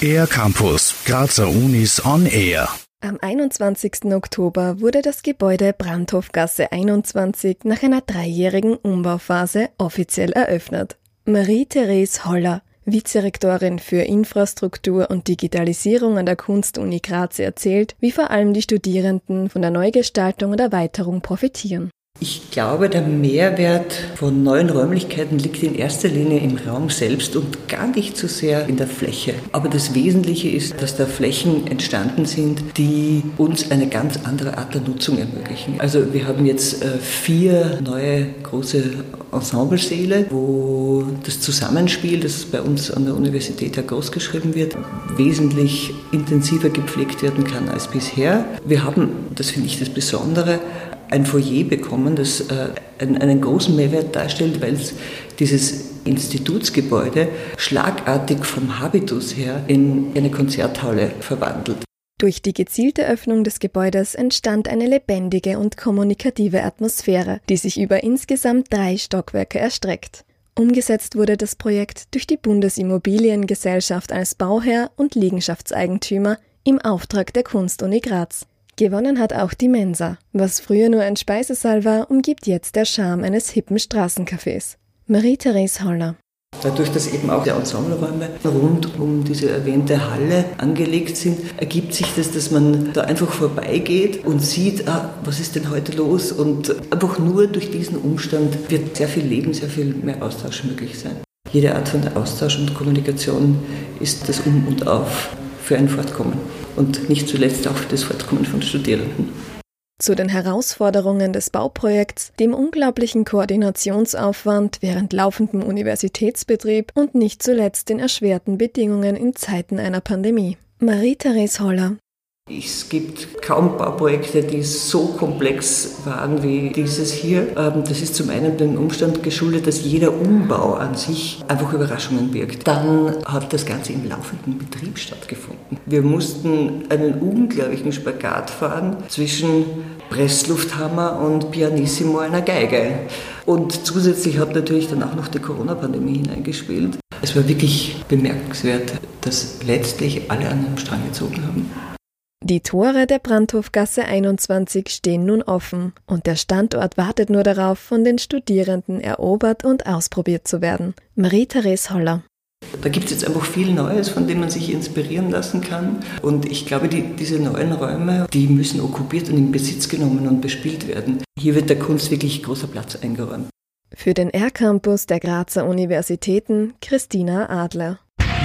Air Campus, Grazer Unis on Air. Am 21. Oktober wurde das Gebäude Brandhofgasse 21 nach einer dreijährigen Umbauphase offiziell eröffnet. Marie-Therese Holler, Vizerektorin für Infrastruktur und Digitalisierung an der Kunstuni Graz, erzählt, wie vor allem die Studierenden von der Neugestaltung und Erweiterung profitieren. Ich glaube, der Mehrwert von neuen Räumlichkeiten liegt in erster Linie im Raum selbst und gar nicht so sehr in der Fläche. Aber das Wesentliche ist, dass da Flächen entstanden sind, die uns eine ganz andere Art der Nutzung ermöglichen. Also wir haben jetzt äh, vier neue große Ensemblesäle, wo das Zusammenspiel, das bei uns an der Universität ja groß wird, wesentlich intensiver gepflegt werden kann als bisher. Wir haben, das finde ich das Besondere, ein Foyer bekommen, das äh, einen, großen Mehrwert darstellt, weil es dieses Institutsgebäude schlagartig vom Habitus her in eine Konzerthalle verwandelt. Durch die gezielte Öffnung des Gebäudes entstand eine lebendige und kommunikative Atmosphäre, die sich über insgesamt drei Stockwerke erstreckt. Umgesetzt wurde das Projekt durch die Bundesimmobiliengesellschaft als Bauherr und Liegenschaftseigentümer im Auftrag der Kunstuni Graz. Gewonnen hat auch die Mensa. Was früher nur ein Speisesaal war, umgibt jetzt der Charme eines hippen Straßencafés. Marie-Therese Holler. Dadurch, dass eben auch die Ensembleräume rund um diese erwähnte Halle angelegt sind, ergibt sich das, dass man da einfach vorbeigeht und sieht, ah, was ist denn heute los? Und einfach nur durch diesen Umstand wird sehr viel Leben, sehr viel mehr Austausch möglich sein. Jede Art von Austausch und Kommunikation ist das Um und Auf für ein Fortkommen und nicht zuletzt auch für das Fortkommen von Studierenden. Zu den Herausforderungen des Bauprojekts, dem unglaublichen Koordinationsaufwand während laufendem Universitätsbetrieb und nicht zuletzt den erschwerten Bedingungen in Zeiten einer Pandemie. Marie-Therese Holler, es gibt kaum Bauprojekte, die so komplex waren wie dieses hier. Ähm, das ist zum einen dem Umstand geschuldet, dass jeder Umbau an sich einfach Überraschungen birgt. Dann hat das Ganze im laufenden Betrieb stattgefunden. Wir mussten einen unglaublichen Spagat fahren zwischen Presslufthammer und Pianissimo einer Geige. Und zusätzlich hat natürlich dann auch noch die Corona-Pandemie hineingespielt. Es war wirklich bemerkenswert, dass letztlich alle an einem Strang gezogen haben. Die Tore der Brandhofgasse 21 stehen nun offen und der Standort wartet nur darauf, von den Studierenden erobert und ausprobiert zu werden. Marie-Therese Holler. Da gibt es jetzt einfach viel Neues, von dem man sich inspirieren lassen kann. Und ich glaube, die, diese neuen Räume, die müssen okkupiert und in Besitz genommen und bespielt werden. Hier wird der Kunst wirklich großer Platz eingeräumt. Für den R-Campus der Grazer Universitäten Christina Adler.